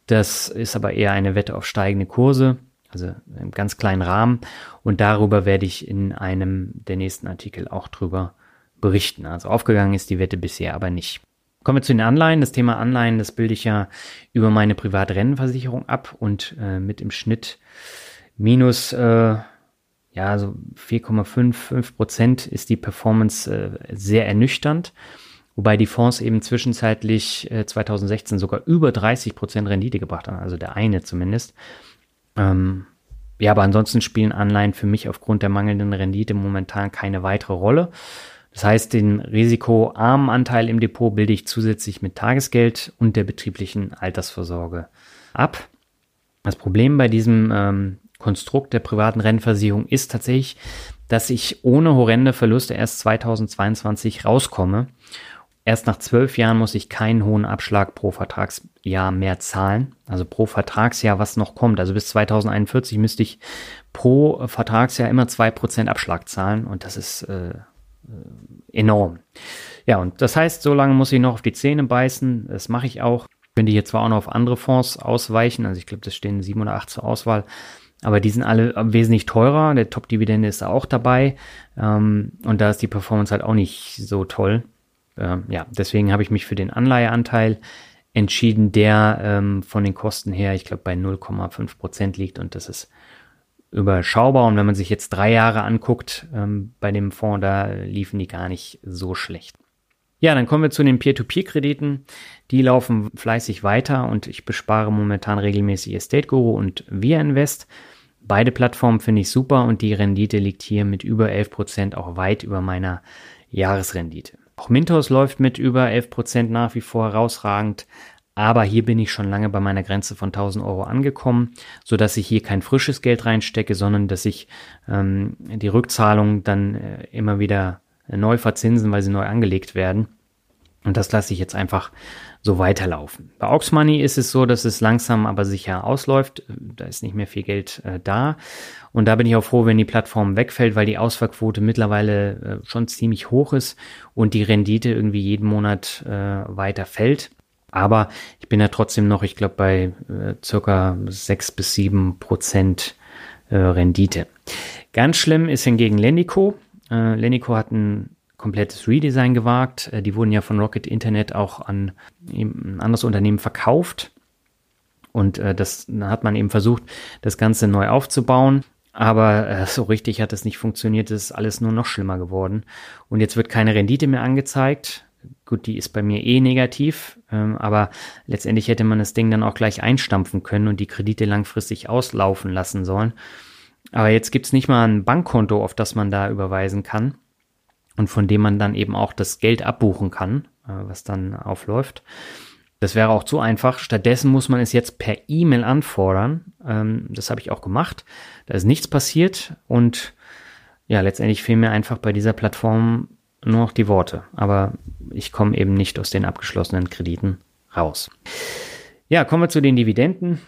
Das ist aber eher eine Wette auf steigende Kurse also im ganz kleinen Rahmen. Und darüber werde ich in einem der nächsten Artikel auch drüber berichten. Also aufgegangen ist die Wette bisher aber nicht. Kommen wir zu den Anleihen. Das Thema Anleihen, das bilde ich ja über meine private Rentenversicherung ab und äh, mit im Schnitt minus äh, ja, also 4,55 Prozent ist die Performance äh, sehr ernüchternd. Wobei die Fonds eben zwischenzeitlich äh, 2016 sogar über 30 Prozent Rendite gebracht haben, also der eine zumindest. Ähm, ja, aber ansonsten spielen Anleihen für mich aufgrund der mangelnden Rendite momentan keine weitere Rolle. Das heißt, den risikoarmen Anteil im Depot bilde ich zusätzlich mit Tagesgeld und der betrieblichen Altersvorsorge ab. Das Problem bei diesem ähm, Konstrukt der privaten Rentenversicherung ist tatsächlich, dass ich ohne horrende Verluste erst 2022 rauskomme. Erst nach zwölf Jahren muss ich keinen hohen Abschlag pro Vertragsjahr mehr zahlen. Also pro Vertragsjahr, was noch kommt. Also bis 2041 müsste ich pro Vertragsjahr immer zwei Prozent Abschlag zahlen und das ist äh, enorm. Ja, und das heißt, so lange muss ich noch auf die Zähne beißen. Das mache ich auch. Ich könnte hier zwar auch noch auf andere Fonds ausweichen, also ich glaube, das stehen sieben oder acht zur Auswahl, aber die sind alle wesentlich teurer. Der Top-Dividende ist auch dabei. Ähm, und da ist die Performance halt auch nicht so toll. Ähm, ja, deswegen habe ich mich für den Anleiheanteil entschieden, der ähm, von den Kosten her, ich glaube, bei 0,5 Prozent liegt und das ist überschaubar. Und wenn man sich jetzt drei Jahre anguckt ähm, bei dem Fonds, da liefen die gar nicht so schlecht. Ja, dann kommen wir zu den Peer-to-Peer-Krediten. Die laufen fleißig weiter und ich bespare momentan regelmäßig Estate Guru und Via Invest. Beide Plattformen finde ich super und die Rendite liegt hier mit über 11% auch weit über meiner Jahresrendite. Auch Mintos läuft mit über 11% nach wie vor herausragend. Aber hier bin ich schon lange bei meiner Grenze von 1000 Euro angekommen, so dass ich hier kein frisches Geld reinstecke, sondern dass ich ähm, die Rückzahlung dann äh, immer wieder neu verzinsen, weil sie neu angelegt werden. Und das lasse ich jetzt einfach so weiterlaufen. Bei Oxmoney ist es so, dass es langsam aber sicher ausläuft. Da ist nicht mehr viel Geld äh, da. Und da bin ich auch froh, wenn die Plattform wegfällt, weil die Ausfallquote mittlerweile äh, schon ziemlich hoch ist und die Rendite irgendwie jeden Monat äh, weiter fällt. Aber ich bin ja trotzdem noch, ich glaube, bei äh, circa sechs bis sieben Prozent äh, Rendite. Ganz schlimm ist hingegen Lendico. Äh, Lendico hat ein komplettes Redesign gewagt. Äh, die wurden ja von Rocket Internet auch an ein anderes Unternehmen verkauft. Und äh, das hat man eben versucht, das Ganze neu aufzubauen. Aber äh, so richtig hat es nicht funktioniert. Es ist alles nur noch schlimmer geworden. Und jetzt wird keine Rendite mehr angezeigt. Gut, die ist bei mir eh negativ, ähm, aber letztendlich hätte man das Ding dann auch gleich einstampfen können und die Kredite langfristig auslaufen lassen sollen. Aber jetzt gibt's nicht mal ein Bankkonto, auf das man da überweisen kann und von dem man dann eben auch das Geld abbuchen kann, äh, was dann aufläuft. Das wäre auch zu einfach. Stattdessen muss man es jetzt per E-Mail anfordern. Ähm, das habe ich auch gemacht. Da ist nichts passiert und ja, letztendlich fehlen mir einfach bei dieser Plattform nur noch die Worte. Aber ich komme eben nicht aus den abgeschlossenen Krediten raus. Ja, kommen wir zu den Dividenden.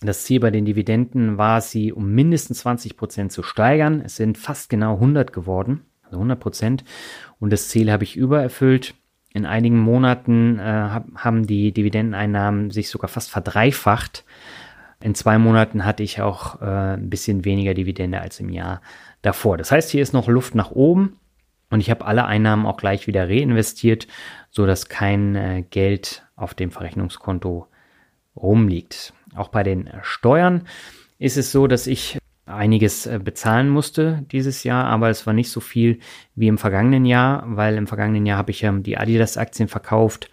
Das Ziel bei den Dividenden war, sie um mindestens 20 Prozent zu steigern. Es sind fast genau 100 geworden, also 100 Prozent. Und das Ziel habe ich übererfüllt. In einigen Monaten äh, haben die Dividendeneinnahmen sich sogar fast verdreifacht. In zwei Monaten hatte ich auch äh, ein bisschen weniger Dividende als im Jahr davor. Das heißt, hier ist noch Luft nach oben. Und ich habe alle Einnahmen auch gleich wieder reinvestiert, so dass kein äh, Geld auf dem Verrechnungskonto rumliegt. Auch bei den Steuern ist es so, dass ich einiges äh, bezahlen musste dieses Jahr, aber es war nicht so viel wie im vergangenen Jahr, weil im vergangenen Jahr habe ich ja die Adidas-Aktien verkauft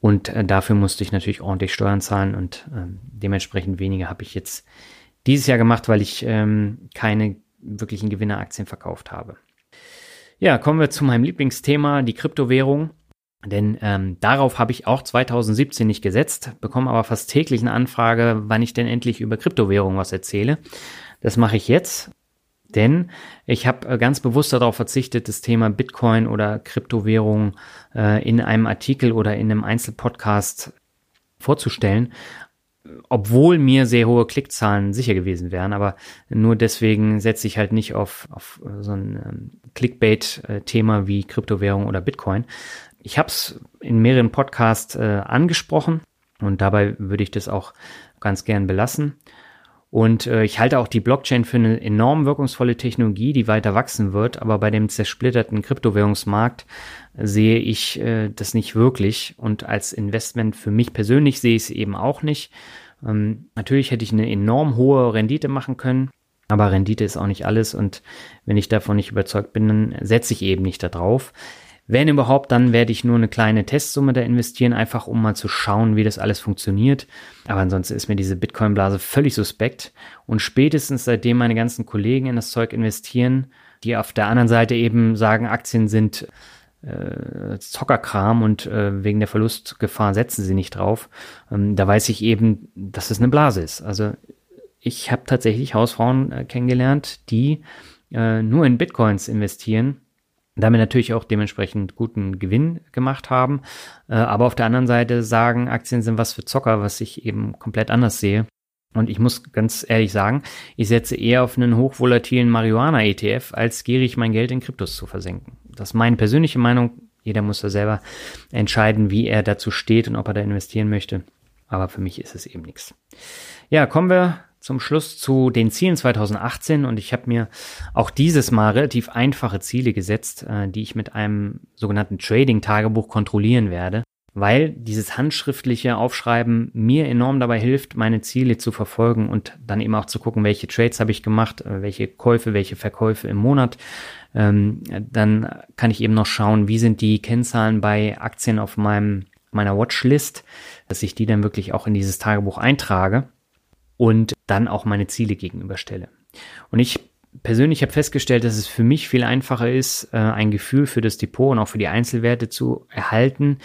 und äh, dafür musste ich natürlich ordentlich Steuern zahlen und äh, dementsprechend weniger habe ich jetzt dieses Jahr gemacht, weil ich ähm, keine wirklichen Gewinneraktien verkauft habe. Ja, kommen wir zu meinem Lieblingsthema, die Kryptowährung. Denn ähm, darauf habe ich auch 2017 nicht gesetzt, bekomme aber fast täglich eine Anfrage, wann ich denn endlich über Kryptowährung was erzähle. Das mache ich jetzt, denn ich habe äh, ganz bewusst darauf verzichtet, das Thema Bitcoin oder Kryptowährung äh, in einem Artikel oder in einem Einzelpodcast vorzustellen, obwohl mir sehr hohe Klickzahlen sicher gewesen wären, aber nur deswegen setze ich halt nicht auf, auf so ein ähm, Clickbait-Thema wie Kryptowährung oder Bitcoin. Ich habe es in mehreren Podcasts äh, angesprochen und dabei würde ich das auch ganz gern belassen. Und äh, ich halte auch die Blockchain für eine enorm wirkungsvolle Technologie, die weiter wachsen wird. Aber bei dem zersplitterten Kryptowährungsmarkt sehe ich äh, das nicht wirklich. Und als Investment für mich persönlich sehe ich es eben auch nicht. Ähm, natürlich hätte ich eine enorm hohe Rendite machen können. Aber Rendite ist auch nicht alles und wenn ich davon nicht überzeugt bin, dann setze ich eben nicht darauf. Wenn überhaupt, dann werde ich nur eine kleine Testsumme da investieren, einfach um mal zu schauen, wie das alles funktioniert. Aber ansonsten ist mir diese Bitcoin-Blase völlig suspekt. Und spätestens seitdem meine ganzen Kollegen in das Zeug investieren, die auf der anderen Seite eben sagen, Aktien sind äh, Zockerkram und äh, wegen der Verlustgefahr setzen sie nicht drauf, ähm, da weiß ich eben, dass es eine Blase ist. Also ich habe tatsächlich Hausfrauen äh, kennengelernt, die äh, nur in Bitcoins investieren, damit natürlich auch dementsprechend guten Gewinn gemacht haben, äh, aber auf der anderen Seite sagen, Aktien sind was für Zocker, was ich eben komplett anders sehe. Und ich muss ganz ehrlich sagen, ich setze eher auf einen hochvolatilen Marihuana-ETF, als gierig mein Geld in Kryptos zu versenken. Das ist meine persönliche Meinung. Jeder muss da selber entscheiden, wie er dazu steht und ob er da investieren möchte. Aber für mich ist es eben nichts. Ja, kommen wir zum Schluss zu den Zielen 2018 und ich habe mir auch dieses Mal relativ einfache Ziele gesetzt, äh, die ich mit einem sogenannten Trading-Tagebuch kontrollieren werde, weil dieses handschriftliche Aufschreiben mir enorm dabei hilft, meine Ziele zu verfolgen und dann eben auch zu gucken, welche Trades habe ich gemacht, äh, welche Käufe, welche Verkäufe im Monat. Ähm, dann kann ich eben noch schauen, wie sind die Kennzahlen bei Aktien auf meinem meiner Watchlist, dass ich die dann wirklich auch in dieses Tagebuch eintrage und dann auch meine Ziele gegenüberstelle. Und ich persönlich habe festgestellt, dass es für mich viel einfacher ist, äh, ein Gefühl für das Depot und auch für die Einzelwerte zu erhalten,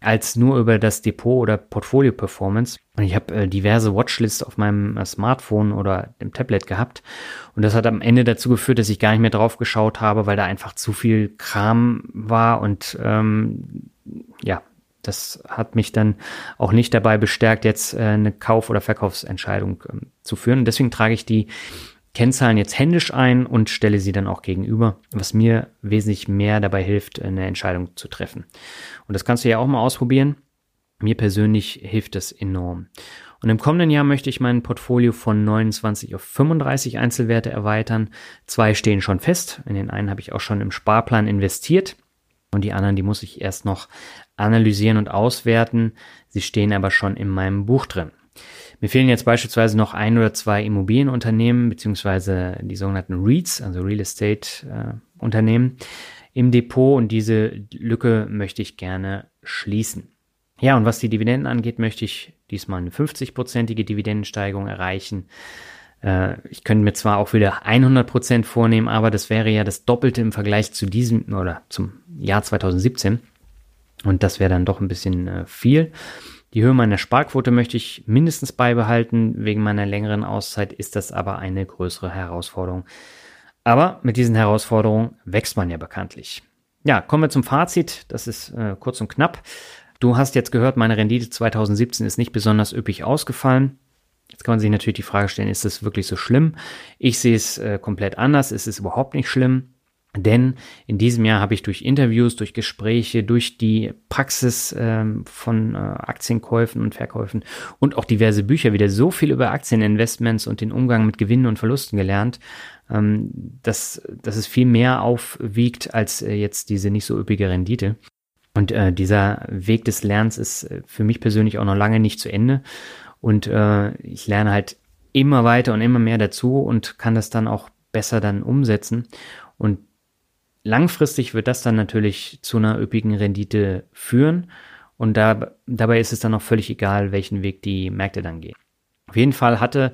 als nur über das Depot oder Portfolio Performance. Und ich habe äh, diverse Watchlists auf meinem äh, Smartphone oder dem Tablet gehabt. Und das hat am Ende dazu geführt, dass ich gar nicht mehr drauf geschaut habe, weil da einfach zu viel Kram war und ähm, ja, das hat mich dann auch nicht dabei bestärkt, jetzt äh, eine Kauf- oder Verkaufsentscheidung ähm, zu führen. Und deswegen trage ich die Kennzahlen jetzt händisch ein und stelle sie dann auch gegenüber, was mir wesentlich mehr dabei hilft, eine Entscheidung zu treffen. Und das kannst du ja auch mal ausprobieren. Mir persönlich hilft das enorm. Und im kommenden Jahr möchte ich mein Portfolio von 29 auf 35 Einzelwerte erweitern. Zwei stehen schon fest. In den einen habe ich auch schon im Sparplan investiert. Und die anderen, die muss ich erst noch analysieren und auswerten. Sie stehen aber schon in meinem Buch drin. Mir fehlen jetzt beispielsweise noch ein oder zwei Immobilienunternehmen beziehungsweise die sogenannten REITs, also Real Estate äh, Unternehmen im Depot und diese Lücke möchte ich gerne schließen. Ja, und was die Dividenden angeht, möchte ich diesmal eine 50-prozentige Dividendensteigerung erreichen. Äh, ich könnte mir zwar auch wieder 100 Prozent vornehmen, aber das wäre ja das Doppelte im Vergleich zu diesem oder zum Jahr 2017. Und das wäre dann doch ein bisschen äh, viel. Die Höhe meiner Sparquote möchte ich mindestens beibehalten. Wegen meiner längeren Auszeit ist das aber eine größere Herausforderung. Aber mit diesen Herausforderungen wächst man ja bekanntlich. Ja, kommen wir zum Fazit. Das ist äh, kurz und knapp. Du hast jetzt gehört, meine Rendite 2017 ist nicht besonders üppig ausgefallen. Jetzt kann man sich natürlich die Frage stellen, ist das wirklich so schlimm? Ich sehe es äh, komplett anders. Es ist überhaupt nicht schlimm. Denn in diesem Jahr habe ich durch Interviews, durch Gespräche, durch die Praxis ähm, von äh, Aktienkäufen und Verkäufen und auch diverse Bücher wieder so viel über Aktieninvestments und den Umgang mit Gewinnen und Verlusten gelernt, ähm, dass, dass es viel mehr aufwiegt als äh, jetzt diese nicht so üppige Rendite. Und äh, dieser Weg des Lernens ist äh, für mich persönlich auch noch lange nicht zu Ende. Und äh, ich lerne halt immer weiter und immer mehr dazu und kann das dann auch besser dann umsetzen. Und Langfristig wird das dann natürlich zu einer üppigen Rendite führen und da, dabei ist es dann auch völlig egal, welchen Weg die Märkte dann gehen. Auf jeden Fall hatte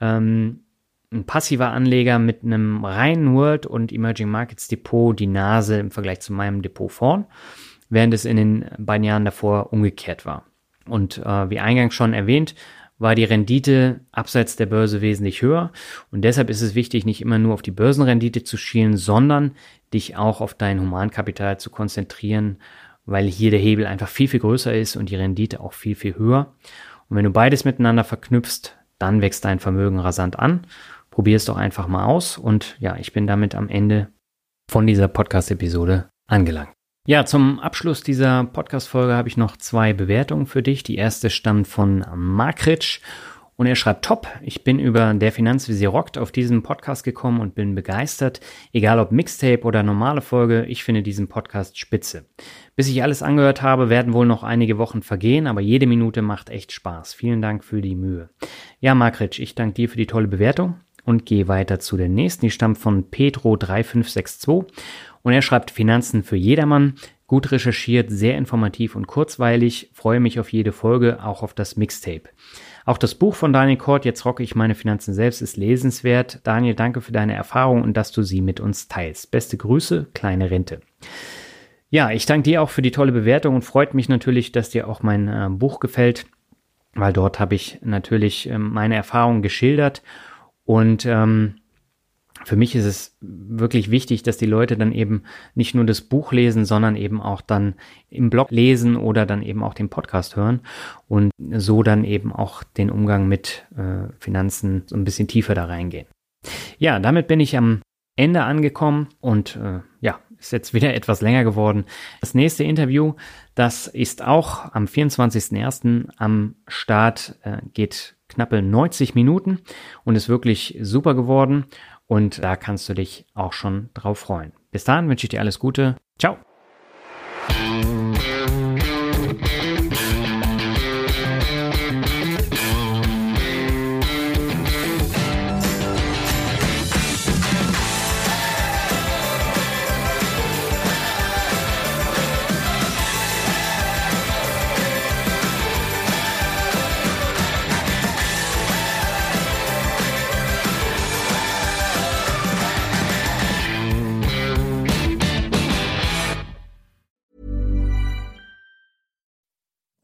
ähm, ein passiver Anleger mit einem reinen World und Emerging Markets Depot die Nase im Vergleich zu meinem Depot vorn, während es in den beiden Jahren davor umgekehrt war. Und äh, wie eingangs schon erwähnt, war die Rendite abseits der Börse wesentlich höher. Und deshalb ist es wichtig, nicht immer nur auf die Börsenrendite zu schielen, sondern dich auch auf dein Humankapital zu konzentrieren, weil hier der Hebel einfach viel, viel größer ist und die Rendite auch viel, viel höher. Und wenn du beides miteinander verknüpfst, dann wächst dein Vermögen rasant an. Probier es doch einfach mal aus. Und ja, ich bin damit am Ende von dieser Podcast-Episode angelangt. Ja, zum Abschluss dieser Podcast-Folge habe ich noch zwei Bewertungen für dich. Die erste stammt von Markritsch und er schreibt top. Ich bin über der Finanzvisier rockt auf diesen Podcast gekommen und bin begeistert. Egal ob Mixtape oder normale Folge, ich finde diesen Podcast spitze. Bis ich alles angehört habe, werden wohl noch einige Wochen vergehen, aber jede Minute macht echt Spaß. Vielen Dank für die Mühe. Ja, Markritsch, ich danke dir für die tolle Bewertung und gehe weiter zu der nächsten. Die stammt von Petro3562 und er schreibt Finanzen für jedermann. Gut recherchiert, sehr informativ und kurzweilig. Freue mich auf jede Folge, auch auf das Mixtape. Auch das Buch von Daniel Kort, Jetzt rocke ich meine Finanzen selbst, ist lesenswert. Daniel, danke für deine Erfahrung und dass du sie mit uns teilst. Beste Grüße, kleine Rente. Ja, ich danke dir auch für die tolle Bewertung und freut mich natürlich, dass dir auch mein äh, Buch gefällt, weil dort habe ich natürlich äh, meine Erfahrungen geschildert und ähm, für mich ist es wirklich wichtig, dass die Leute dann eben nicht nur das Buch lesen, sondern eben auch dann im Blog lesen oder dann eben auch den Podcast hören und so dann eben auch den Umgang mit äh, Finanzen so ein bisschen tiefer da reingehen. Ja, damit bin ich am Ende angekommen und äh, ja, ist jetzt wieder etwas länger geworden. Das nächste Interview, das ist auch am 24.01. am Start, äh, geht knappe 90 Minuten und ist wirklich super geworden und da kannst du dich auch schon drauf freuen. Bis dahin wünsche ich dir alles Gute. Ciao.